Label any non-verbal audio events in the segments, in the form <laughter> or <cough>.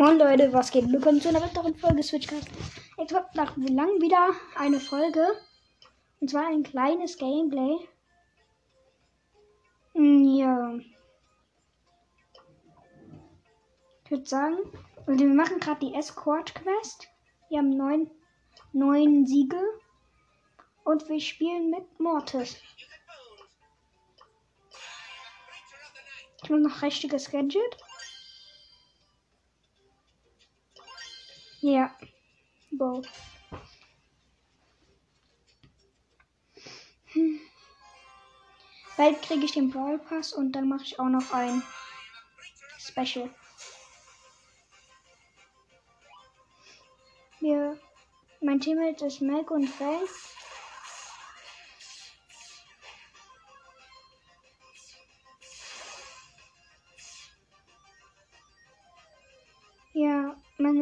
Moin Leute, was geht? Willkommen zu einer weiteren Folge Switchcast. Jetzt kommt nach lang wieder eine Folge. Und zwar ein kleines Gameplay. Hm, Ja. Ich würde sagen, also wir machen gerade die Escort Quest. Wir haben neun, neun Siege. Und wir spielen mit Mortis. Ich mache noch richtiges Gadget. Ja. Bow. Hm. Bald kriege ich den Brawl Pass und dann mache ich auch noch ein Special. Wir, mein Teammate ist Mac und Fang.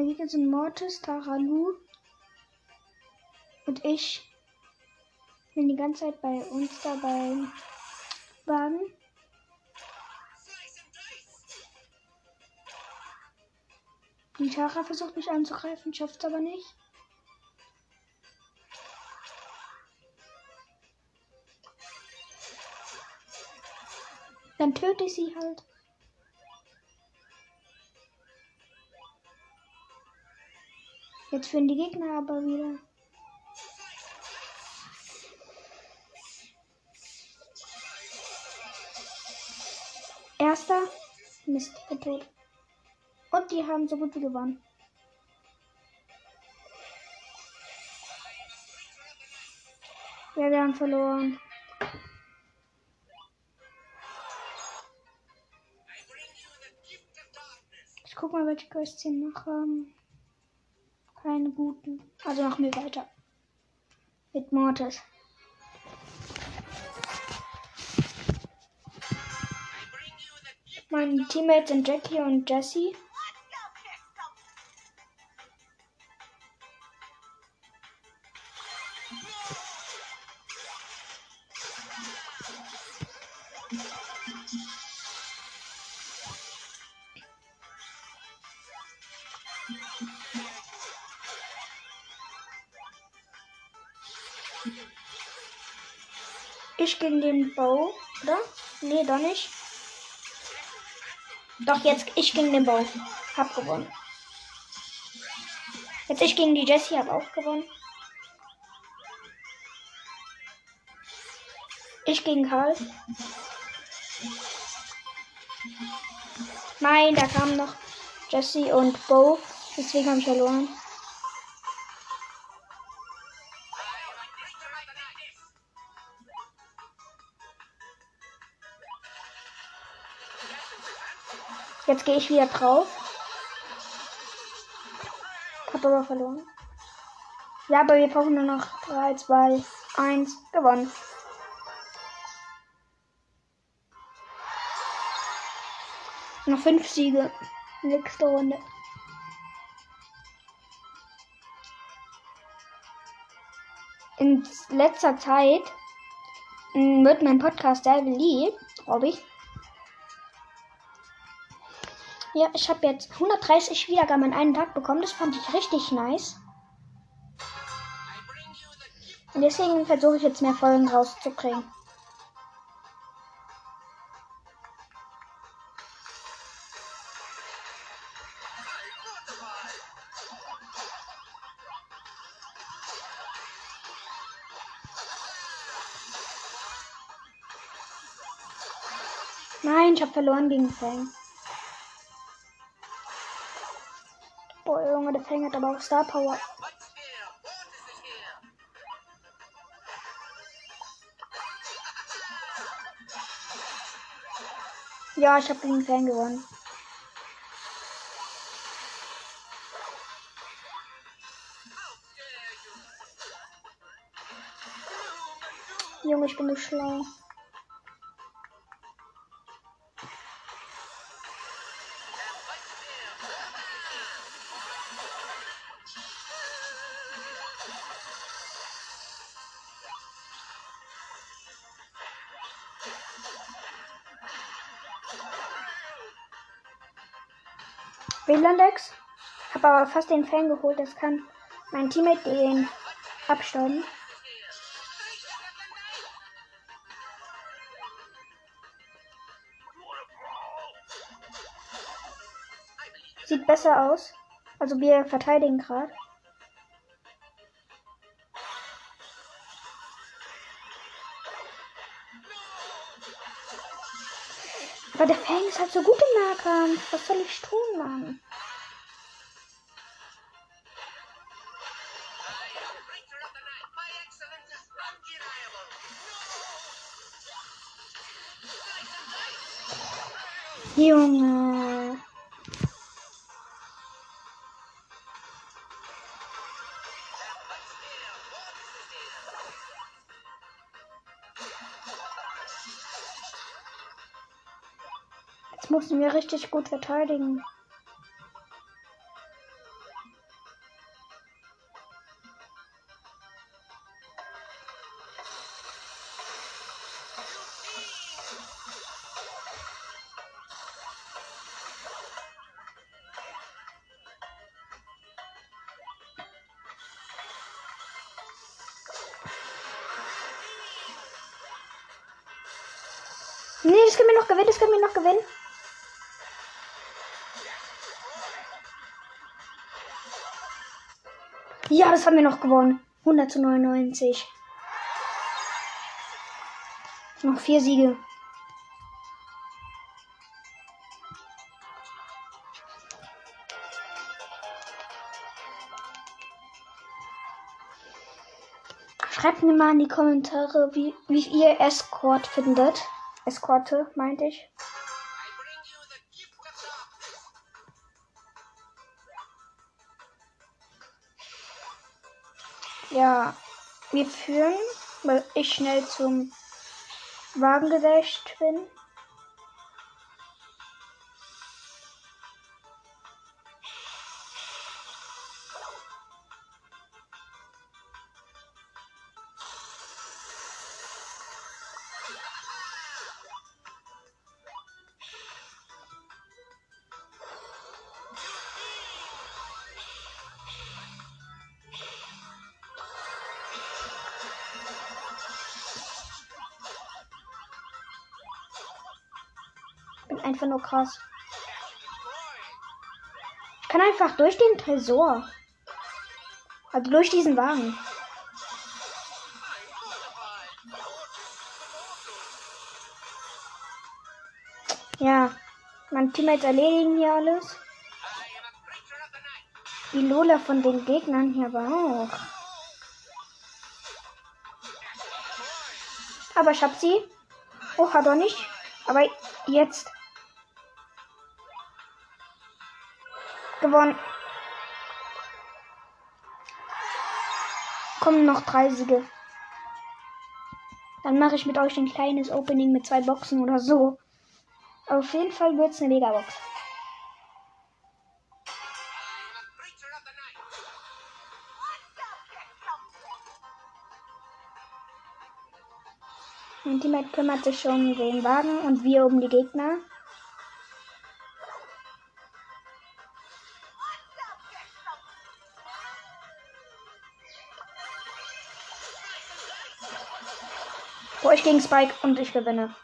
Gegner sind Mortis, Taralu und ich bin die ganze Zeit bei uns dabei Wagen. Die Tara versucht mich anzugreifen, schafft es aber nicht. Dann töte ich sie halt. Jetzt führen die Gegner aber wieder. Erster. Mist, tot. Und die haben so gut wie gewonnen. Ja, wir haben verloren. Ich guck mal, welche Quests hier noch haben. Keine guten. Also machen wir weiter. Mit Mortis. Meine Teammates sind Jackie und Jesse. Gegen den Bow, oder? Nee, doch nicht. Doch, jetzt ich gegen den Bow. Hab gewonnen. Jetzt ich gegen die Jessie, hab auch gewonnen. Ich gegen Karl. Nein, da kamen noch Jessie und Bo. Deswegen habe ich verloren. Jetzt gehe ich wieder drauf. Hab aber verloren. Ja, aber wir brauchen nur noch 3, 2, 1. Gewonnen. Noch 5 Siege. Nächste Runde. In letzter Zeit wird mein Podcast sehr beliebt, glaube ich. Ja, ich habe jetzt 130 Wiedergaben in einem Tag bekommen. Das fand ich richtig nice. Und deswegen versuche ich jetzt mehr Folgen rauszukriegen. Nein, ich habe verloren gegen Fang. Fang hat aber auch Star Power. Ja, ich habe gegen Fang gewonnen. Junge, ich bin so schlau. WLAN-Lex? Hab aber fast den Fan geholt. Das kann mein Teammate den abstauben. Sieht besser aus. Also wir verteidigen gerade. Halt so gut im Nahkampf. Was soll ich tun, Mann? Junge. Mussten wir richtig gut verteidigen. Nee, das können wir noch gewinnen, das können wir noch gewinnen. Ja, das haben wir noch gewonnen. 100 zu 99. Noch vier Siege. Schreibt mir mal in die Kommentare, wie, wie ihr Escort findet. Eskorte, meinte ich. Ja, wir führen, weil ich schnell zum Wagen gedasht bin. Einfach nur krass. Ich kann einfach durch den Tresor. Also durch diesen Wagen. Ja, meine Teammates erledigen hier alles. Die Lola von den Gegnern hier aber auch. Aber ich hab sie. Oh, hat er nicht. Aber jetzt. Gewonnen. Kommen noch drei Siege. Dann mache ich mit euch ein kleines Opening mit zwei Boxen oder so. Auf jeden Fall wird es eine Megabox. Mein Teammate kümmert sich schon um den Wagen und wir um die Gegner. Ich gegen Spike und ich gewinne.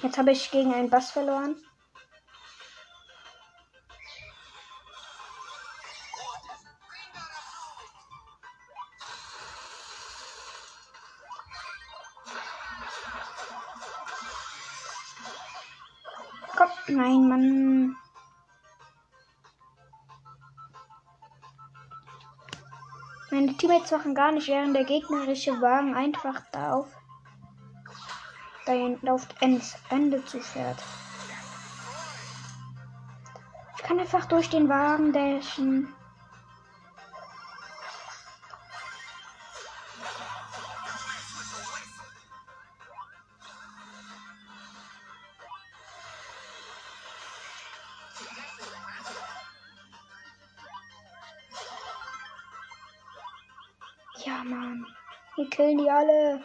Jetzt habe ich gegen einen Bass verloren. Komm, nein, Mann. Meine Teammates machen gar nicht, während der gegnerische Wagen einfach da auf, dahin auf ins Ende zu fährt. Ich kann einfach durch den Wagen dashen. Alle.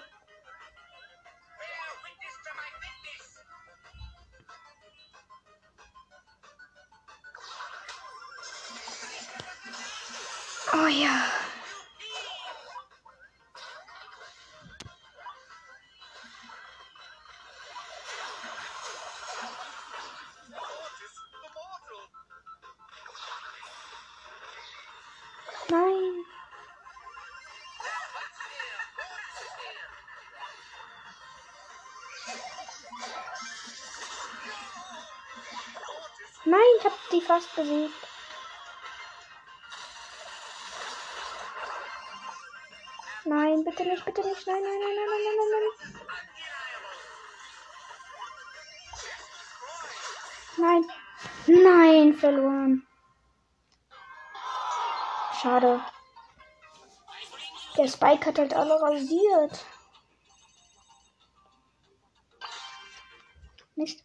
Die fast besiegt. Nein, bitte nicht, bitte nicht. Nein, nein, nein, nein, nein, nein, nein. Nein. Nein, verloren. Schade. Der Spike hat halt alle rasiert. Nicht.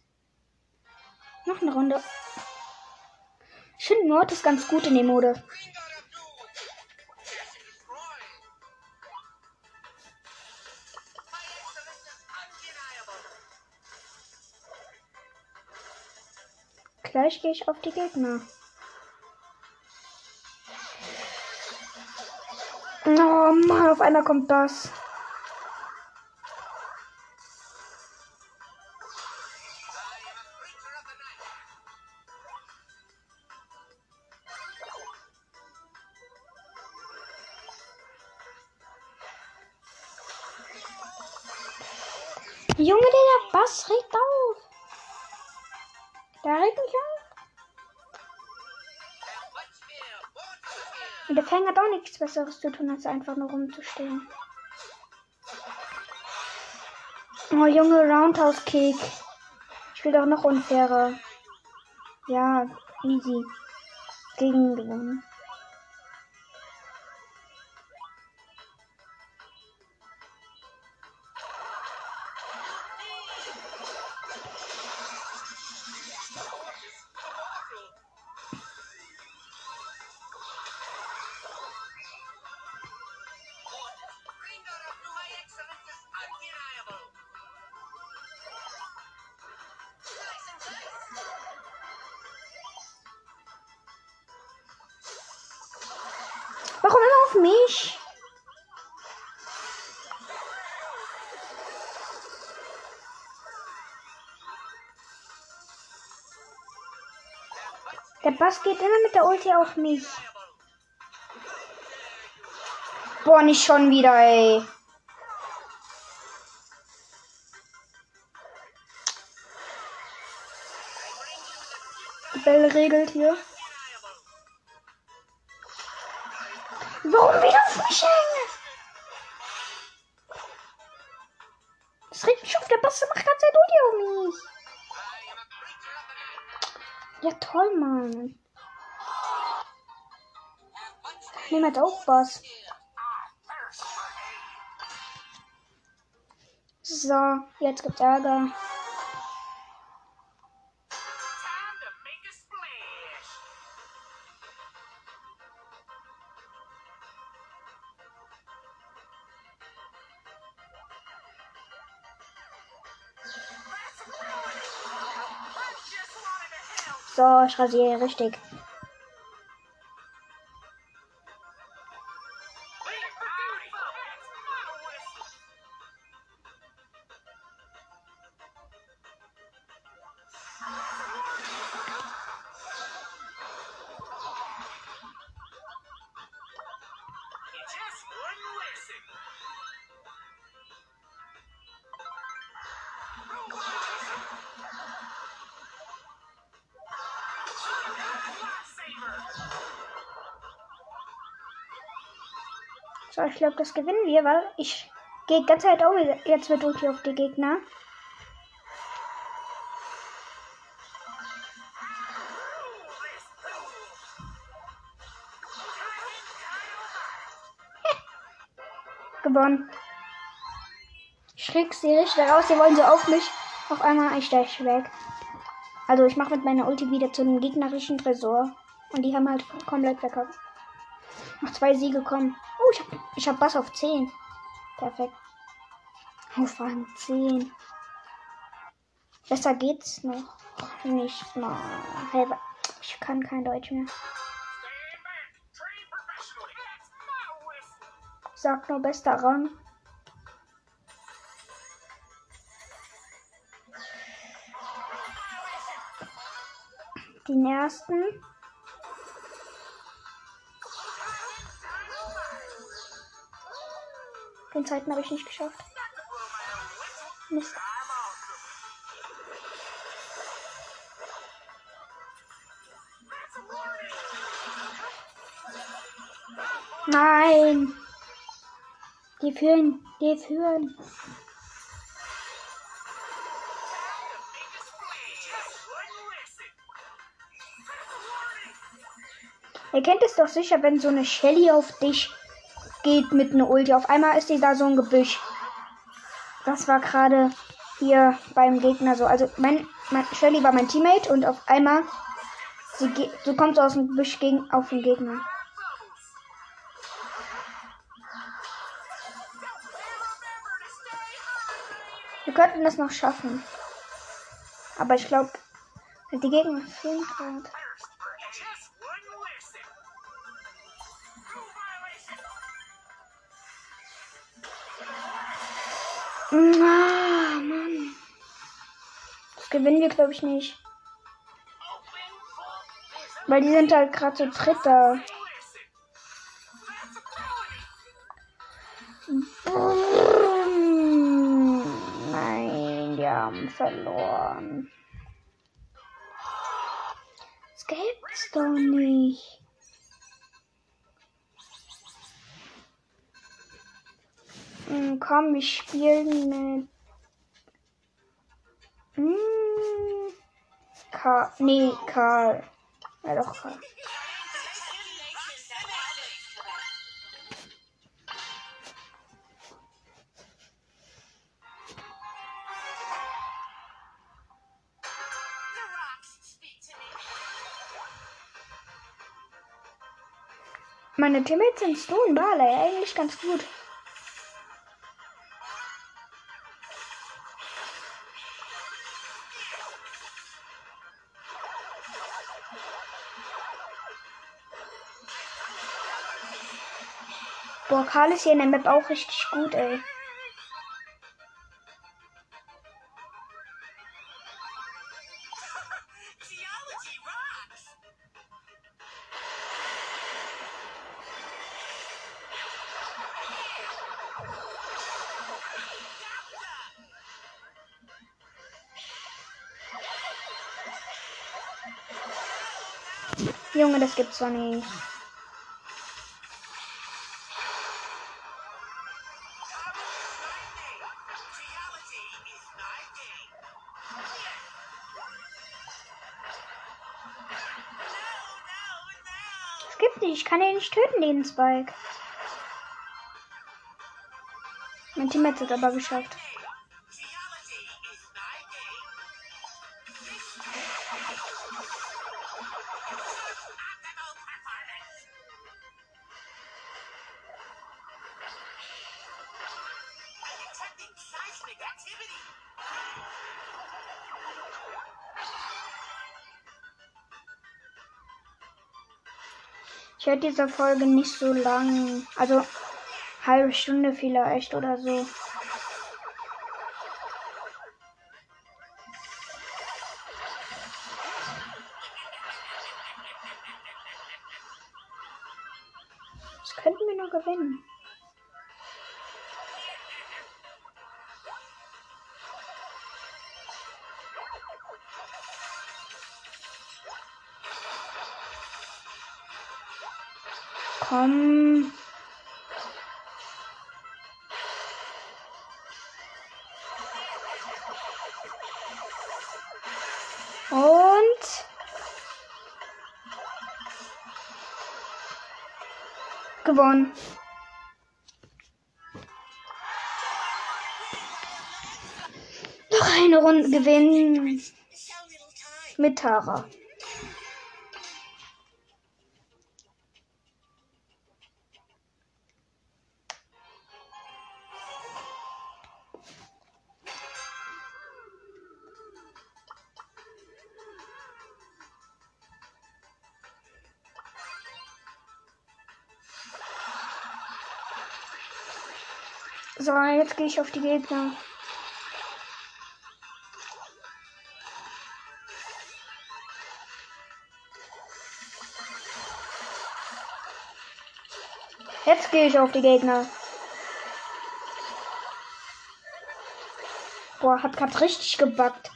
Noch eine Runde. Ich finde Mortis ganz gut in dem Mode. Gleich gehe ich auf die Gegner. Oh Mann, auf einmal kommt das. Hat auch nichts Besseres zu tun, als einfach nur rumzustehen. Oh, Junge, Roundhouse Kick. Ich will doch noch unfairer. Ja, easy. Gegen Leon. Mich? Der Bass geht immer mit der Ulti auf mich. Boah, nicht schon wieder, ey. Die Bell regelt hier. Bass macht ganz Zeit Ulti mich. Ja, toll, Mann. Nimm jetzt auch was. So, jetzt gibt's Ärger. So, ich rasiere richtig. So, ich glaube, das gewinnen wir, weil ich gehe ganze Zeit auch jetzt mit Ulti auf die Gegner. <laughs> Gewonnen. Ich schräg sie richtig raus, sie wollen so auf mich. Auf einmal ich steche weg. Also ich mache mit meiner Ulti wieder zu einem gegnerischen Tresor. Und die haben halt komplett verkackt. Noch zwei Siege kommen. Oh, ich hab, ich hab Bass auf 10. Perfekt. Auf Rang 10. Besser geht's noch nicht mal. Ich kann kein Deutsch mehr. sag nur bester Rang. Den ersten. Den zweiten habe ich nicht geschafft. Mist. Nein. Die führen, die führen. Ihr kennt es doch sicher, wenn so eine Shelly auf dich geht mit einer Ulti. Auf einmal ist die da so ein Gebüsch. Das war gerade hier beim Gegner so. Also mein, mein Shelly war mein Teammate und auf einmal sie, sie kommt so aus dem Gebüsch gegen, auf den Gegner. Wir könnten das noch schaffen. Aber ich glaube, die Gegner fehlen gerade. Ah, Mann. Das gewinnen wir, glaube ich, nicht. Weil die sind halt gerade so Dritter. Nein, die haben verloren. Das gibt's doch nicht. Hm, komm, wir spielen mit. Hm, Karl. Nee, Karl. Ja, doch, Karl. Meine Teammates sind Stu und Barley. Eigentlich ganz gut. Boah, Karl ist hier in der Map auch richtig gut, ey. Junge, das gibt's doch nicht. Gibt nicht. Ich kann ihn nicht töten, den Spike. Mein Team hat es aber geschafft. Ich werde diese Folge nicht so lang. Also halbe Stunde vielleicht oder so. Komm. Und gewonnen. Noch eine Runde gewinnen mit Tara. Jetzt gehe ich auf die Gegner. Jetzt gehe ich auf die Gegner. Boah, hat grad richtig gebackt.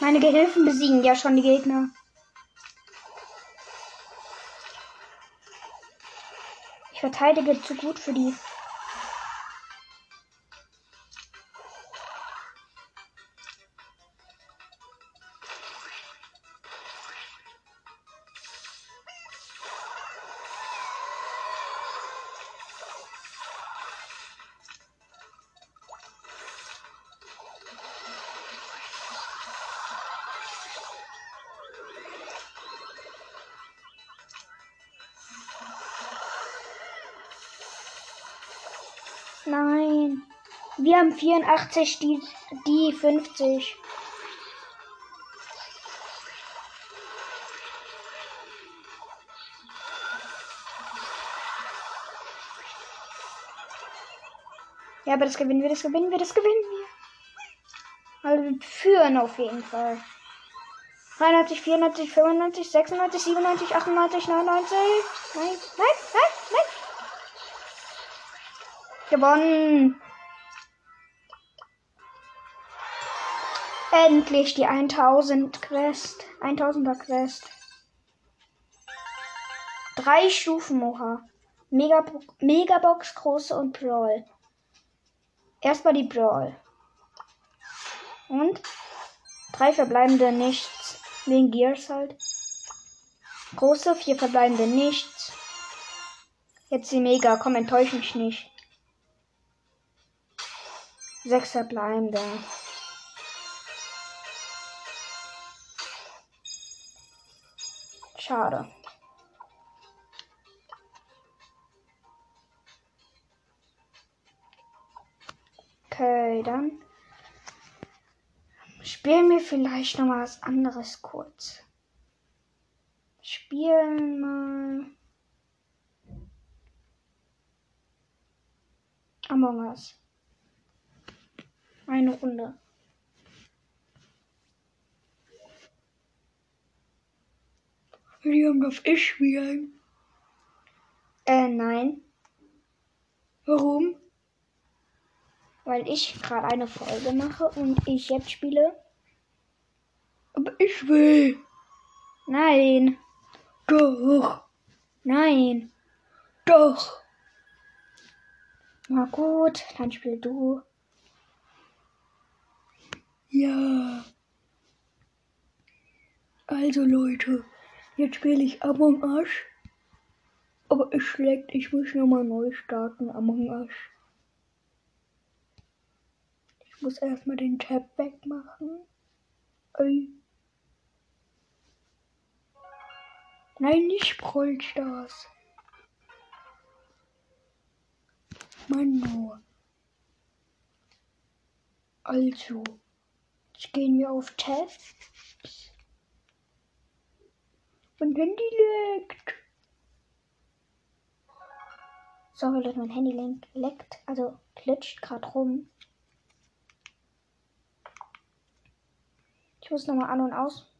Meine Gehilfen besiegen ja schon die Gegner. Ich verteidige zu gut für die. Haben 84, die, die 50. Ja, aber das gewinnen wir, das gewinnen wir, das gewinnen wir. Also wir führen auf jeden Fall. 93, 94, 95, 96, 97, 98, 99. Nein, nein, nein, nein. Gewonnen. Endlich die 1000 Quest. 1000er Quest. Drei Stufen, Moha. Mega Megabox, große und Brawl. Erstmal die Brawl. Und drei verbleibende nichts. Wegen Gears halt. Große, vier verbleibende nichts. Jetzt die Mega. Komm, enttäusch mich nicht. Sechs verbleibende. Schade. Okay, dann spielen wir vielleicht noch mal was anderes kurz. Spielen mal Among Us. Eine Runde. Haben darf ich spielen. Äh, nein. Warum? Weil ich gerade eine Folge mache und ich jetzt spiele. Aber ich will. Nein. Doch. Nein. Doch. Na gut, dann spiel du. Ja. Also Leute, jetzt spiele ich Among Us. Aber es schlägt, ich muss nochmal neu starten, Among Us. Ich muss erstmal den Tab wegmachen. Ey. Nein, nicht Brawl Stars. Mann, nur. Also, Jetzt gehen wir auf Tabs. Mein Handy leckt. Sorry, Leute, mein Handy leckt, also glitscht gerade rum. Ich muss nochmal an und aus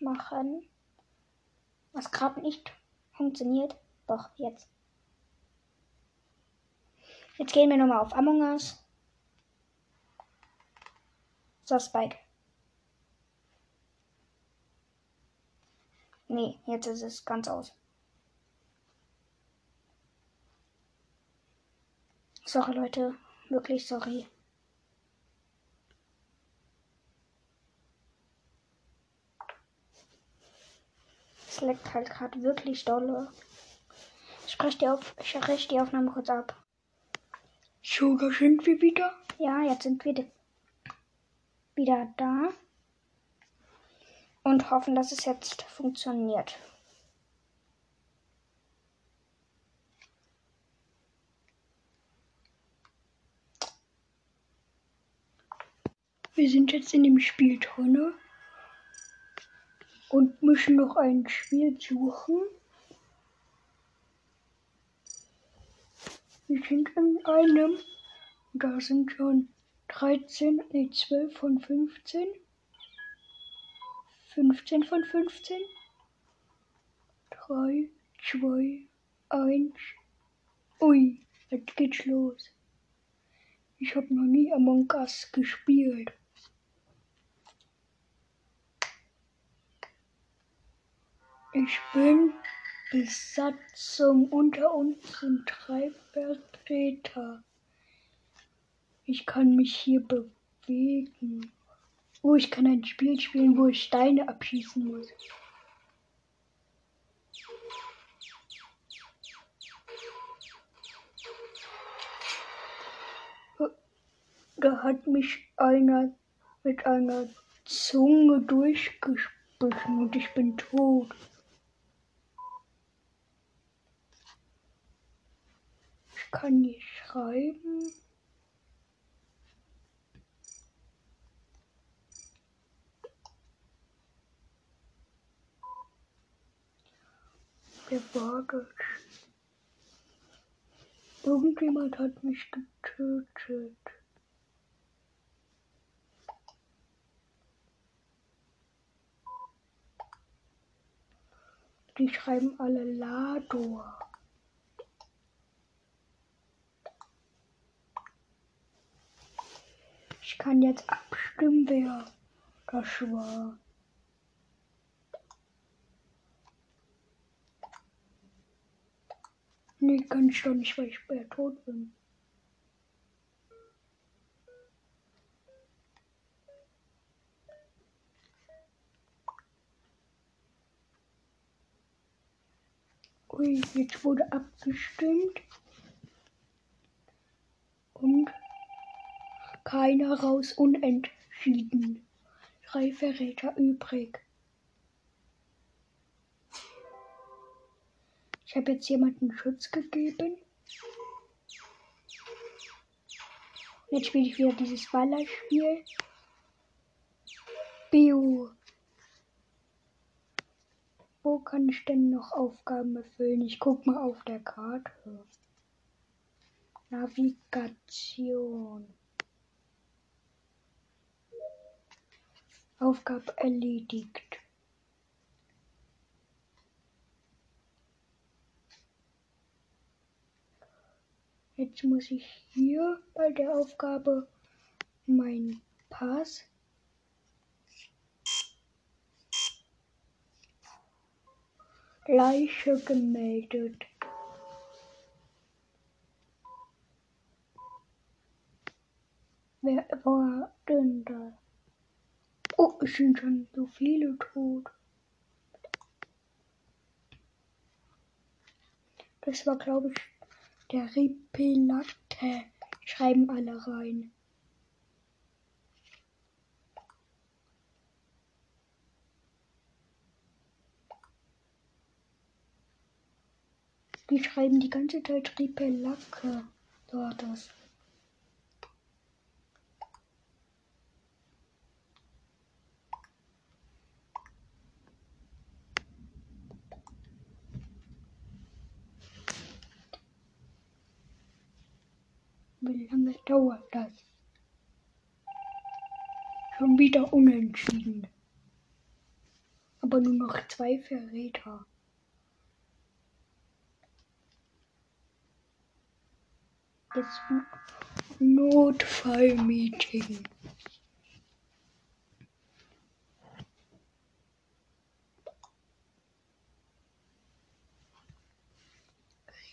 machen. Was gerade nicht funktioniert. Doch, jetzt. Jetzt gehen wir nochmal auf Among Us. So, Spike. Nee, jetzt ist es ganz aus. Sorry, Leute. Wirklich sorry. Es leckt halt gerade wirklich dolle. Ich spreche die, auf, ich spreche die Aufnahme kurz ab. So, da sind wir wieder. Ja, jetzt sind wir wieder da. Und hoffen, dass es jetzt funktioniert. Wir sind jetzt in dem Spiel drinne. und müssen noch ein Spiel suchen. Wir sind in einem. Da sind schon 13, nee, 12 von 15. 15 von 15. 3, 2, 1. Ui, jetzt geht's los. Ich habe noch nie Among Us gespielt. Ich bin Besatzung unter uns sind drei Vertreter. Ich kann mich hier bewegen. Oh, ich kann ein Spiel spielen, wo ich Steine abschießen muss. Da hat mich einer mit einer Zunge durchgespissen und ich bin tot. Ich kann nicht schreiben. War das? Irgendjemand hat mich getötet. Die schreiben alle Lador. Ich kann jetzt abstimmen, wer das war. Nee, kann ich doch nicht, weil ich später tot bin. Ui, jetzt wurde abgestimmt. Und keiner raus unentschieden. Drei Verräter übrig. Ich habe jetzt jemanden Schutz gegeben. Jetzt spiele ich wieder dieses Ballerspiel. Bio. Wo kann ich denn noch Aufgaben erfüllen? Ich guck mal auf der Karte. Navigation. Aufgabe erledigt. Jetzt muss ich hier bei der Aufgabe meinen Pass Leiche gemeldet. Wer war denn da? Oh, es sind schon so viele tot. Das war, glaube ich, der Ripelatte. Schreiben alle rein. Die schreiben die ganze Zeit Ripelacke. Dort das. Wie lange dauert das? Schon wieder unentschieden. Aber nur noch zwei Verräter. Jetzt Notfallmeeting.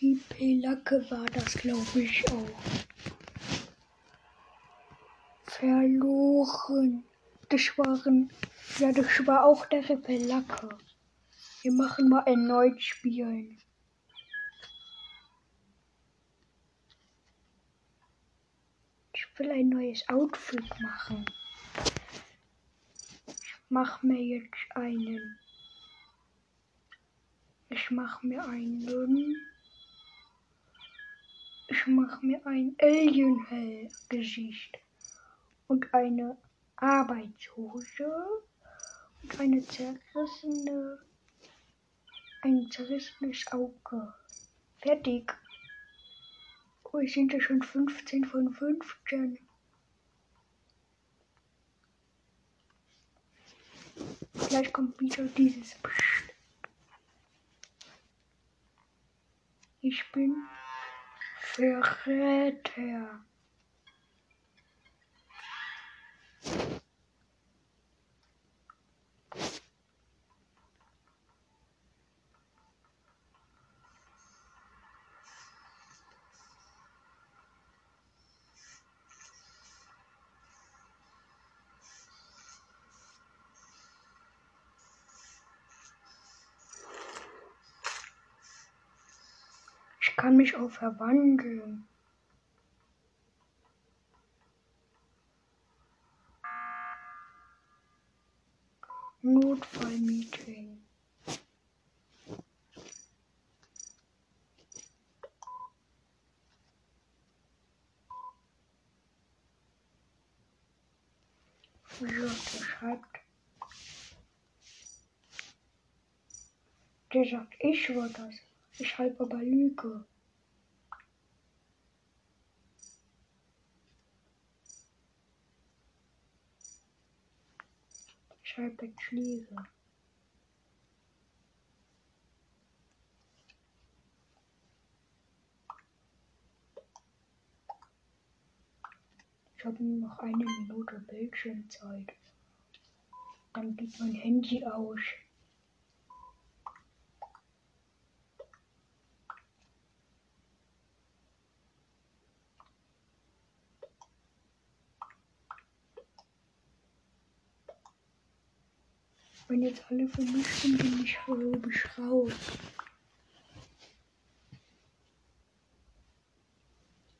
Ripelacke war das, glaube ich, auch. Verloren. Das waren. Ja, das war auch der Ripelacke. Wir machen mal erneut spielen. Ich will ein neues Outfit machen. Ich mach mir jetzt einen. Ich mach mir einen. Ich mach mir ein Alien-Gesicht und eine Arbeitshose Und eine zerrissene. Ein zerrissenes Auge. Fertig. Oh, ich sind ja schon 15 von 15. Gleich kommt wieder dieses Psst. Ich bin Verräter. Ich kann mich auch verwandeln. Notfallmeeting. Ja, der sagt, ich war das. Ich schreibe aber Lüge. Jetzt Schließe. Ich habe nur noch eine Minute Bildschirmzeit. Dann geht mein Handy aus. Wenn jetzt alle sind, bin ich ich raus.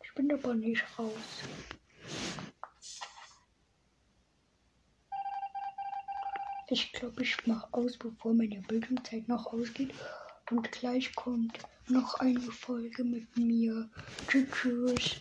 Ich bin aber nicht raus. Ich glaube, ich mache aus, bevor meine Bildschirmzeit noch ausgeht. Und gleich kommt noch eine Folge mit mir. Tschüss. tschüss.